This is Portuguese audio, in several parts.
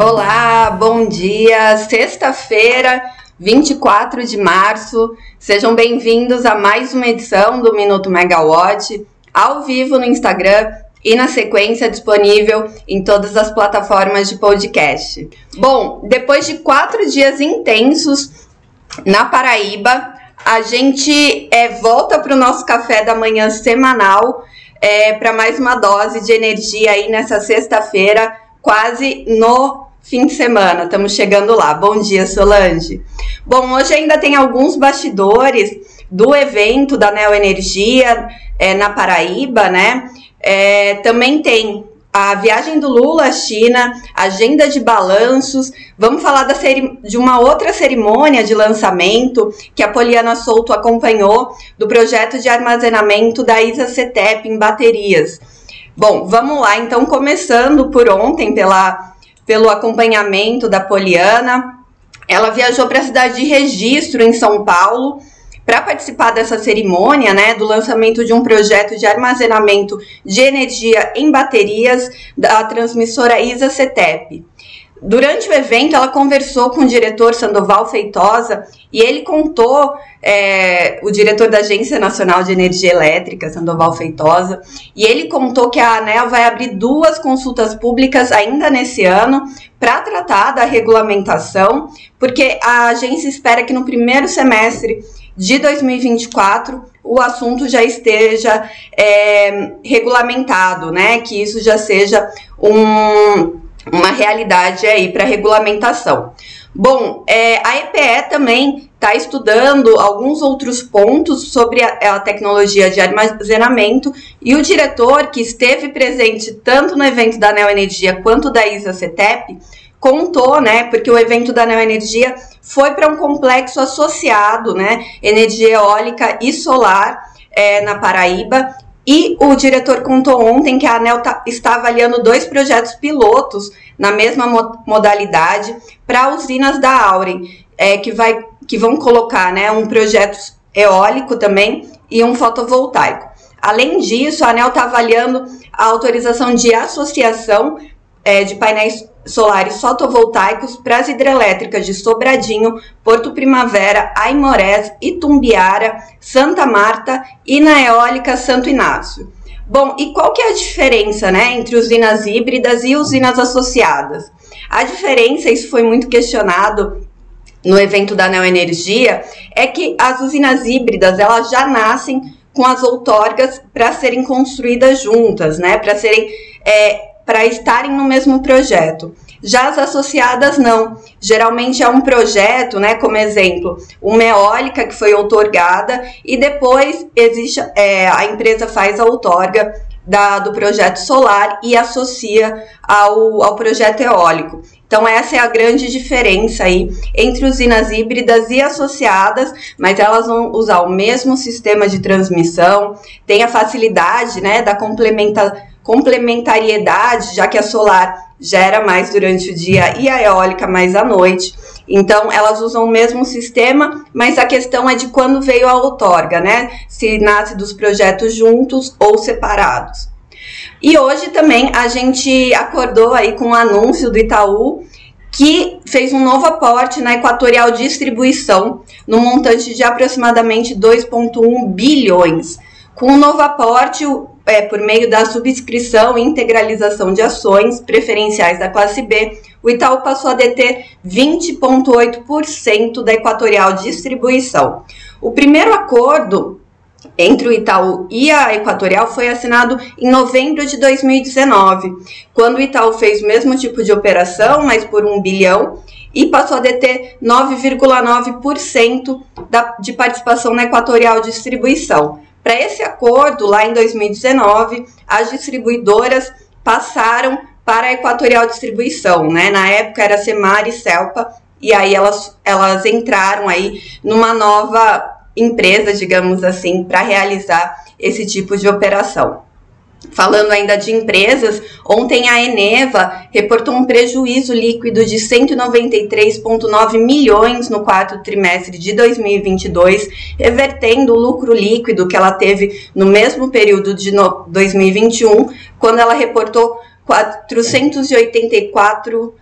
Olá, bom dia. Sexta-feira, 24 de março. Sejam bem-vindos a mais uma edição do Minuto Megawatt, ao vivo no Instagram e na sequência disponível em todas as plataformas de podcast. Bom, depois de quatro dias intensos na Paraíba, a gente é, volta para o nosso café da manhã semanal é, para mais uma dose de energia aí nessa sexta-feira, quase no fim de semana. Estamos chegando lá. Bom dia, Solange. Bom, hoje ainda tem alguns bastidores do evento da Neoenergia é, na Paraíba, né? É, também tem a viagem do Lula à China, agenda de balanços. Vamos falar da de uma outra cerimônia de lançamento que a Poliana Souto acompanhou do projeto de armazenamento da ISA CETEP em baterias. Bom, vamos lá, então, começando por ontem, pela, pelo acompanhamento da Poliana. Ela viajou para a cidade de Registro, em São Paulo, para participar dessa cerimônia, né, do lançamento de um projeto de armazenamento de energia em baterias da transmissora ISA CETEP. Durante o evento, ela conversou com o diretor Sandoval Feitosa e ele contou, é, o diretor da Agência Nacional de Energia Elétrica, Sandoval Feitosa, e ele contou que a ANEL vai abrir duas consultas públicas ainda nesse ano para tratar da regulamentação, porque a agência espera que no primeiro semestre de 2024 o assunto já esteja é, regulamentado, né? Que isso já seja um, uma realidade aí para regulamentação. Bom, é, a EPE também está estudando alguns outros pontos sobre a, a, tecnologia de armazenamento e o diretor que esteve presente tanto no evento da Neoenergia quanto da ISA CETEP contou, né, porque o evento da Neoenergia foi para um complexo associado, né, energia eólica e solar é, na Paraíba. E o diretor contou ontem que a ANEL tá, está avaliando dois projetos pilotos na mesma mo modalidade para usinas da Auren, é, que, vai, que vão colocar né, um projeto eólico também e um fotovoltaico. Além disso, a ANEL está avaliando a autorização de associação é, de painéis solares fotovoltaicos para as hidrelétricas de Sobradinho, Porto Primavera, Aimorés, Itumbiara, Santa Marta e na eólica Santo Inácio. Bom, e qual que é a diferença né, entre usinas híbridas e usinas associadas? A diferença, isso foi muito questionado no evento da Neoenergia, é que as usinas híbridas elas já nascem com as outorgas para serem construídas juntas, né? Para serem é, para estarem no mesmo projeto. Já as associadas não. Geralmente é um projeto, né? Como exemplo, uma eólica que foi outorgada e depois existe é, a empresa faz a outorga da, do projeto solar e associa ao, ao projeto eólico. Então, essa é a grande diferença aí entre usinas híbridas e associadas, mas elas vão usar o mesmo sistema de transmissão, tem a facilidade né, da complementação complementariedade, já que a solar gera mais durante o dia e a eólica mais à noite. Então, elas usam o mesmo sistema, mas a questão é de quando veio a outorga, né? Se nasce dos projetos juntos ou separados. E hoje também a gente acordou aí com o um anúncio do Itaú que fez um novo aporte na Equatorial Distribuição, no montante de aproximadamente 2,1 bilhões. Com o novo aporte, é, por meio da subscrição e integralização de ações preferenciais da classe B, o Itaú passou a deter 20,8% da Equatorial Distribuição. O primeiro acordo entre o Itaú e a Equatorial foi assinado em novembro de 2019, quando o Itaú fez o mesmo tipo de operação, mas por um bilhão, e passou a deter 9,9% de participação na Equatorial Distribuição. Para esse acordo, lá em 2019, as distribuidoras passaram para a Equatorial Distribuição, né? Na época era Semar e Celpa, e aí elas, elas entraram aí numa nova empresa, digamos assim, para realizar esse tipo de operação. Falando ainda de empresas, ontem a Eneva reportou um prejuízo líquido de 193,9 milhões no quarto trimestre de 2022, revertendo o lucro líquido que ela teve no mesmo período de 2021, quando ela reportou 484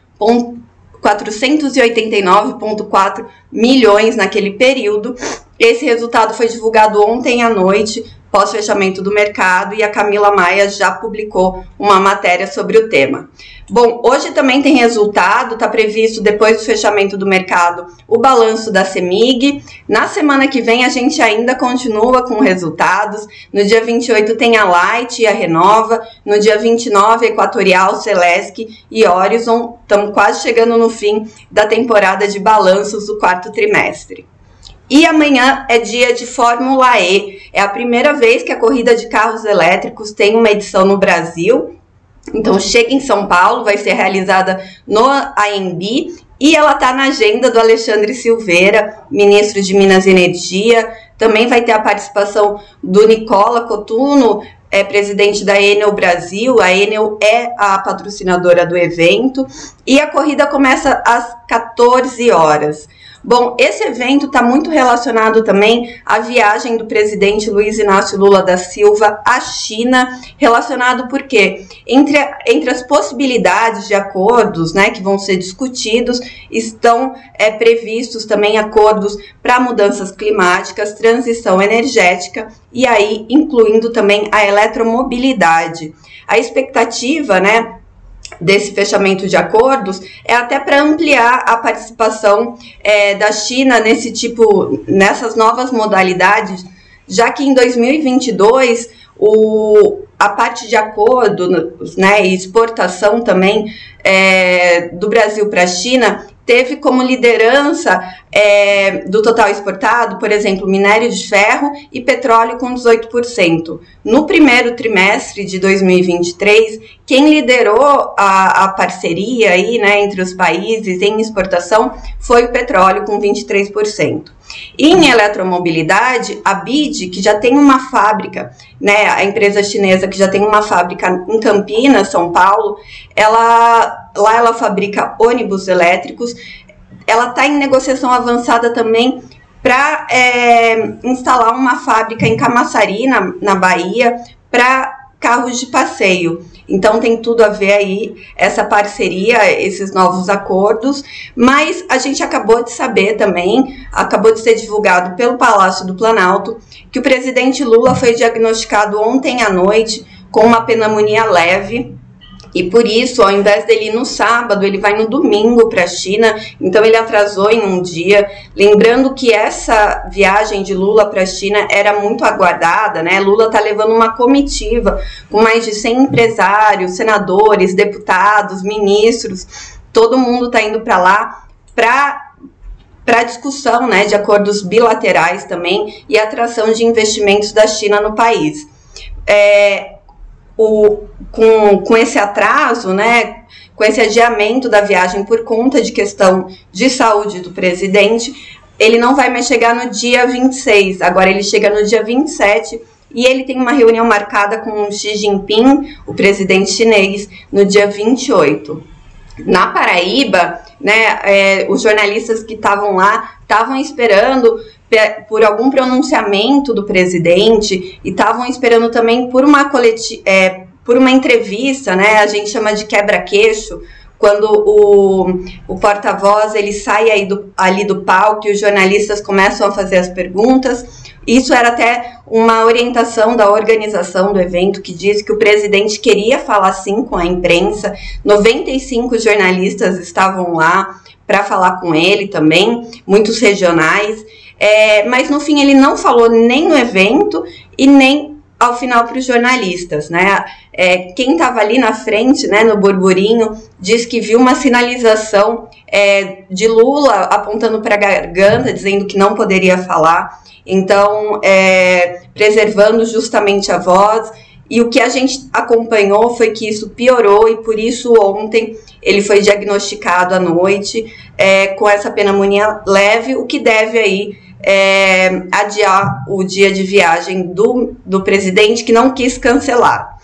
489,4 milhões naquele período. Esse resultado foi divulgado ontem à noite pós-fechamento do mercado e a Camila Maia já publicou uma matéria sobre o tema. Bom, hoje também tem resultado, está previsto depois do fechamento do mercado o balanço da CEMIG. Na semana que vem a gente ainda continua com resultados. No dia 28 tem a Light e a Renova, no dia 29 Equatorial, Celesc e Horizon. Estamos quase chegando no fim da temporada de balanços do quarto trimestre. E amanhã é dia de Fórmula E. É a primeira vez que a corrida de carros elétricos tem uma edição no Brasil. Então chega em São Paulo, vai ser realizada no AMB e ela está na agenda do Alexandre Silveira, ministro de Minas e Energia. Também vai ter a participação do Nicola Cotuno, é presidente da Enel Brasil. A Enel é a patrocinadora do evento. E a corrida começa às 14 horas. Bom, esse evento está muito relacionado também à viagem do presidente Luiz Inácio Lula da Silva à China, relacionado porque entre, entre as possibilidades de acordos, né, que vão ser discutidos, estão é, previstos também acordos para mudanças climáticas, transição energética e aí incluindo também a eletromobilidade. A expectativa, né, desse fechamento de acordos é até para ampliar a participação é, da China nesse tipo, nessas novas modalidades, já que em 2022 o, a parte de acordo né, e exportação também é, do Brasil para a China teve como liderança é, do total exportado, por exemplo, minério de ferro e petróleo com 18%. No primeiro trimestre de 2023, quem liderou a, a parceria aí, né, entre os países em exportação foi o petróleo com 23%. Em eletromobilidade, a BID, que já tem uma fábrica, né, a empresa chinesa que já tem uma fábrica em Campinas, São Paulo, ela lá ela fabrica ônibus elétricos. Ela está em negociação avançada também para é, instalar uma fábrica em Camaçari, na, na Bahia, para carros de passeio. Então tem tudo a ver aí essa parceria, esses novos acordos, mas a gente acabou de saber também, acabou de ser divulgado pelo Palácio do Planalto, que o presidente Lula foi diagnosticado ontem à noite com uma pneumonia leve e por isso, ao invés dele ir no sábado, ele vai no domingo para a China. Então ele atrasou em um dia. Lembrando que essa viagem de Lula para a China era muito aguardada, né? Lula está levando uma comitiva com mais de 100 empresários, senadores, deputados, ministros. Todo mundo está indo para lá para para discussão né, de acordos bilaterais também e atração de investimentos da China no país. É, o, com, com esse atraso, né, com esse adiamento da viagem por conta de questão de saúde do presidente, ele não vai mais chegar no dia 26, agora ele chega no dia 27 e ele tem uma reunião marcada com Xi Jinping, o presidente chinês, no dia 28. Na Paraíba, né, é, os jornalistas que estavam lá estavam esperando por algum pronunciamento do presidente e estavam esperando também por uma coleti é, por uma entrevista, né? A gente chama de quebra-queixo, quando o, o porta-voz ele sai do, ali do palco e os jornalistas começam a fazer as perguntas. Isso era até uma orientação da organização do evento que diz que o presidente queria falar sim com a imprensa. 95 jornalistas estavam lá para falar com ele também, muitos regionais. É, mas no fim ele não falou nem no evento e nem ao final para os jornalistas, né? É, quem estava ali na frente, né, no burburinho, diz que viu uma sinalização é, de Lula apontando para a garganta, dizendo que não poderia falar, então é, preservando justamente a voz. E o que a gente acompanhou foi que isso piorou e por isso ontem ele foi diagnosticado à noite é, com essa pneumonia leve, o que deve aí é, adiar o dia de viagem do, do presidente que não quis cancelar.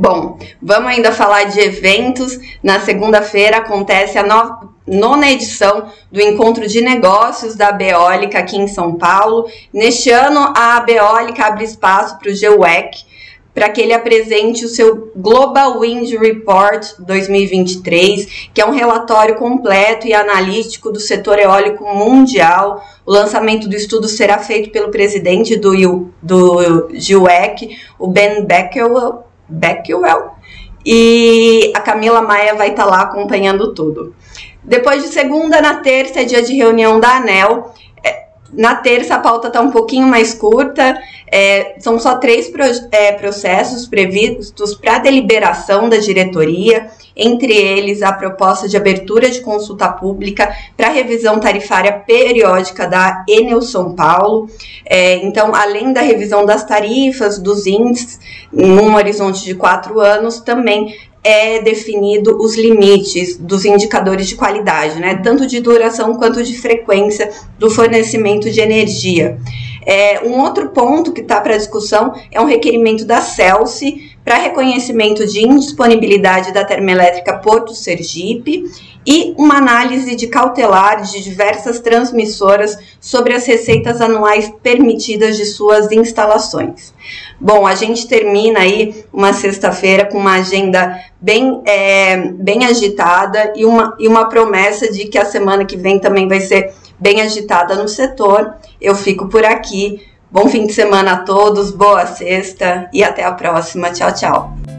Bom, vamos ainda falar de eventos. Na segunda-feira acontece a no, nona edição do Encontro de Negócios da Beólica aqui em São Paulo. Neste ano, a Beólica abre espaço para o GEUEC, para que ele apresente o seu Global Wind Report 2023, que é um relatório completo e analítico do setor eólico mundial. O lançamento do estudo será feito pelo presidente do, do GIUEC, o Ben Beckwell, Beckwell, e a Camila Maia vai estar tá lá acompanhando tudo. Depois de segunda, na terça, é dia de reunião da ANEL. Na terça, a pauta está um pouquinho mais curta. É, são só três pro, é, processos previstos para deliberação da diretoria, entre eles a proposta de abertura de consulta pública para revisão tarifária periódica da Enel São Paulo. É, então, além da revisão das tarifas, dos índices, num horizonte de quatro anos, também é definido os limites dos indicadores de qualidade, né, tanto de duração quanto de frequência do fornecimento de energia. É, um outro ponto que está para discussão é um requerimento da CELSE para reconhecimento de indisponibilidade da termoelétrica Porto Sergipe e uma análise de cautelar de diversas transmissoras sobre as receitas anuais permitidas de suas instalações. Bom, a gente termina aí uma sexta-feira com uma agenda bem, é, bem agitada e uma, e uma promessa de que a semana que vem também vai ser bem agitada no setor. Eu fico por aqui. Bom fim de semana a todos, boa sexta e até a próxima. Tchau, tchau.